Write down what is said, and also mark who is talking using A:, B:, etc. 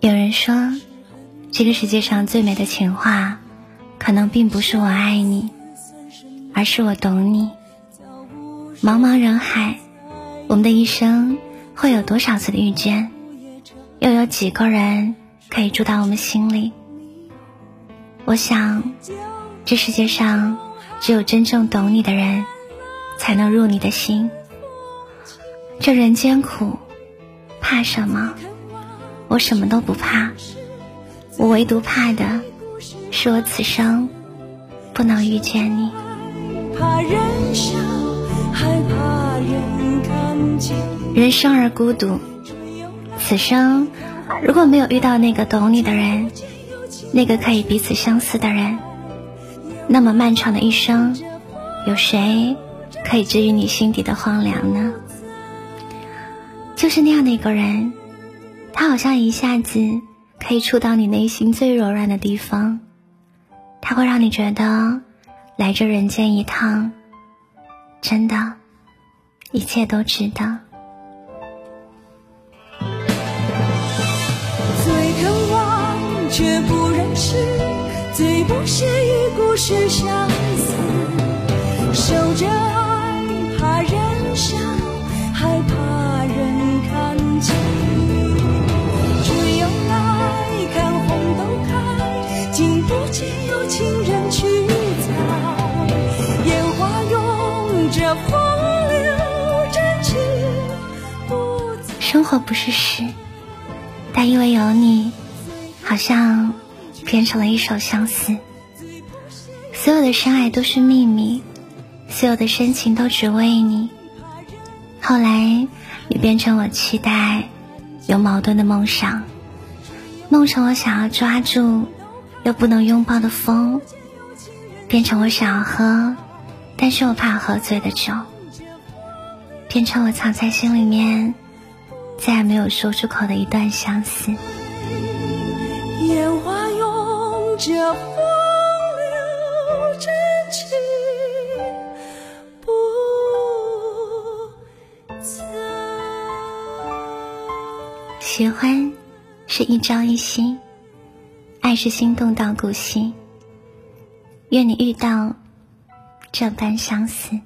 A: 有人说，这个世界上最美的情话，可能并不是我爱你，而是我懂你。茫茫人海，我们的一生会有多少次的遇见？又有几个人可以住到我们心里？我想，这世界上只有真正懂你的人，才能入你的心。这人间苦，怕什么？我什么都不怕，我唯独怕的是我此生不能遇见你。人生而孤独，此生如果没有遇到那个懂你的人。那个可以彼此相思的人，那么漫长的一生，有谁可以治愈你心底的荒凉呢？就是那样的一个人，他好像一下子可以触到你内心最柔软的地方，他会让你觉得来这人间一趟，真的，一切都值得。
B: 最渴望却不。最不屑与故事相似，守着
A: 生活不是诗，但因为有你，好像。变成了一首相思，所有的深爱都是秘密，所有的深情都只为你。后来，你变成我期待有矛盾的梦想，梦成我想要抓住又不能拥抱的风，变成我想要喝，但是我怕喝醉的酒，变成我藏在心里面再也没有说出口的一段相思。
B: 烟花。这风流真情不
A: 喜欢是一朝一夕，爱是心动到骨心。愿你遇到这般相思。